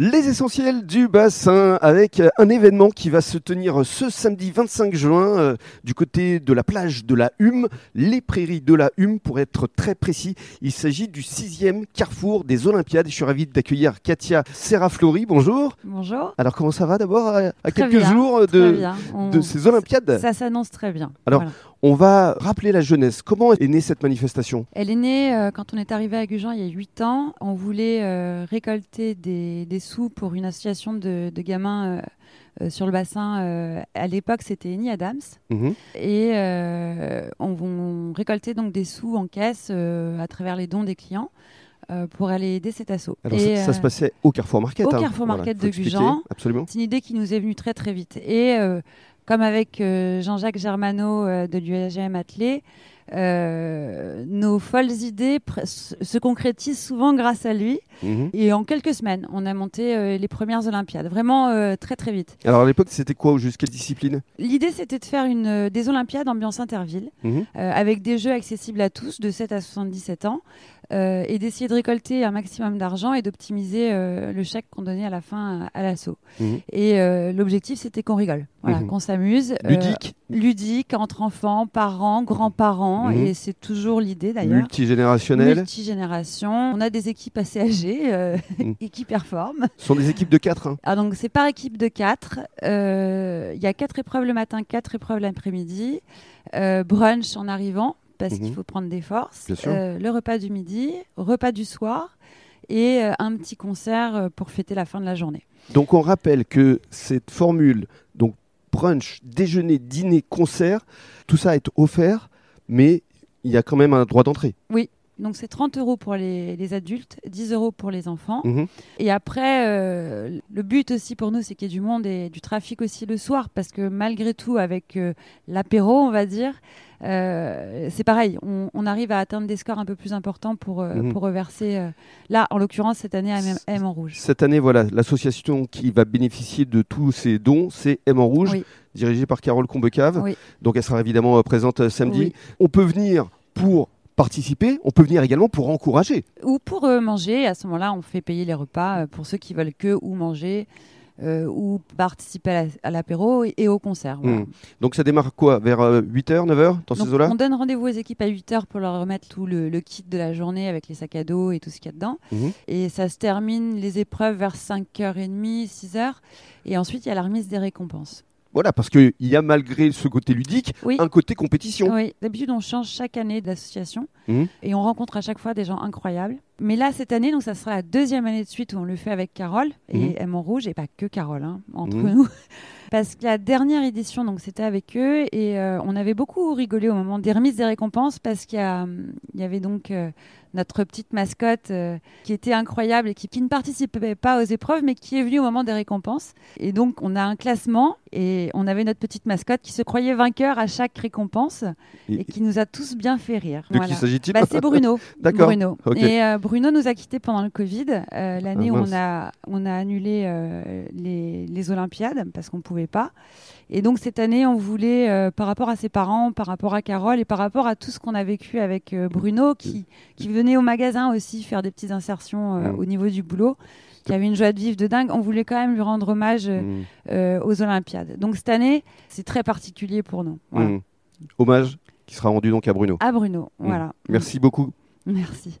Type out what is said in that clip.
Les essentiels du bassin avec un événement qui va se tenir ce samedi 25 juin euh, du côté de la plage de la Hume, les prairies de la Hume pour être très précis. Il s'agit du sixième carrefour des Olympiades. Je suis ravi d'accueillir Katia Serraflori. Bonjour. Bonjour. Alors comment ça va d'abord à, quelques bien, jours de, ces Olympiades? Ça s'annonce très bien. Alors- Voilà. On va rappeler la jeunesse. Comment est née cette manifestation? Elle est née euh, quand on est arrivé à Gujan il y a 8 ans. On voulait euh, récolter des, des sous pour une association de, de gamins euh, sur le bassin. à l'époque, c'était Eni Adams. Mhm. Et on, on récoltait donc des sous en caisse à travers les dons des clients pour aller aider cet assaut. Alors Et, ça, ça euh, se passait au Carrefour Market. au hein. Carrefour Market de. Gujan. Absolument. C'est une idée qui nous est venue très très vite. Et euh, comme avec euh, Jean-Jacques Germano euh, de l'UAGM Atelier, euh, nos folles idées se se concrétisent souvent grâce à lui. Mhm. Et en quelques semaines, on a monté euh, les premières Olympiades, vraiment euh, très très vite. Alors à l'époque, c'était quoi au juste quelle discipline? L'idée, c'était de faire une, euh, des Olympiades ambiance Interville, euh, avec des jeux accessibles à tous, de 7 à 77 ans, euh, et d'essayer de récolter un maximum d'argent et d'optimiser euh, le chèque qu'on donnait à la fin à, à l'assaut. Mhm. Et euh, l'objectif, c'était qu'on rigole, voilà, Mhm. qu'on s'amuse. Ludique, ludique, entre enfants, parents, grands-parents, Mhm. et c'est toujours l'idée d'ailleurs. multigénérationnel. Multigénération. On a des équipes assez âgées euh, Mhm. et qui performent. Ce sont des équipes de 4. Ah, donc c'est par équipe de quatre. Euh, Il y a quatre épreuves le matin, quatre épreuves l'après-midi. Euh, brunch en arrivant parce Mhm. qu'il faut prendre des forces. Bien sûr. Le repas du midi, repas du soir et un petit concert pour fêter la fin de la journée. Donc on rappelle que cette formule, brunch, déjeuner, dîner, concert, tout ça est offert, mais il y a quand même un droit d'entrée. Donc c'est 30 euros pour les, les adultes, 10 euros pour les enfants. Mhm. Et après, euh, le but aussi pour nous, c'est qu'il y ait du monde et du trafic aussi le soir, parce que malgré tout, avec euh, l'apéro, on va dire, euh, c'est pareil, on, on arrive à atteindre des scores un peu plus importants pour, Mhm. pour reverser, là, en l'occurrence, cette année, à M, M en rouge. Cette année, voilà, l'association qui va bénéficier de tous ces dons, c'est M en rouge, Oui. dirigée par Carole Combecave. Oui. Donc elle sera évidemment présente samedi. Oui. On peut venir pour participer, on peut venir également pour encourager. Ou pour euh, manger, à ce moment-là, on fait payer les repas euh, pour ceux qui veulent que ou manger. euh, ou participer à la- à l'apéro et, et au concert. voilà. Mhm. Donc ça démarre quoi Vers 8h, 9h dans ces eaux-là on donne rendez-vous aux équipes à 8h pour leur remettre tout le, le kit de la journée avec les sacs à dos et tout ce qu'il y a dedans. Mhm. Et ça se termine les épreuves vers 5h30, 6h. Et ensuite, il y a la remise des récompenses. Voilà, parce qu'il y a malgré ce côté ludique, Oui. un côté compétition. Oui, d'habitude, on change chaque année d'association Mhm. et on rencontre à chaque fois des gens incroyables. Mais là, cette année, donc, ça sera la deuxième année de suite où on le fait avec Carole et Mhm. M en rouge, et pas que Carole, hein, entre Mhm. nous. Parce que la dernière édition, donc c'était avec eux et euh, on avait beaucoup rigolé au moment des remises des récompenses parce qu'il y avait donc euh, notre petite mascotte euh, qui était incroyable et qui, qui ne participait pas aux épreuves mais qui est venue au moment des récompenses. Et donc on a un classement et on avait notre petite mascotte qui se croyait vainqueur à chaque récompense Et- et qui nous a tous bien fait rire. De Voilà. qui s'agit-il Bah, c'est Bruno. D'accord. Bruno. Ok. Et euh, Bruno nous a quittés pendant le Covid, euh, l'année Ah, où mince. on a, on a annulé les, les Olympiades parce qu'on ne pouvait pas. Et donc cette année, on voulait, par rapport à ses parents, par rapport à Carole et par rapport à tout ce qu'on a vécu avec Bruno, qui, qui venait au magasin aussi faire des petites insertions euh, Mm. au niveau du boulot, qui avait une joie de vivre de dingue, on voulait quand même lui rendre hommage euh, Mhm. euh, aux Olympiades. Donc cette année, c'est très particulier pour nous. Voilà. Mhm. Hommage qui sera rendu donc à Bruno. À Bruno, Mm. voilà. Merci beaucoup. Merci.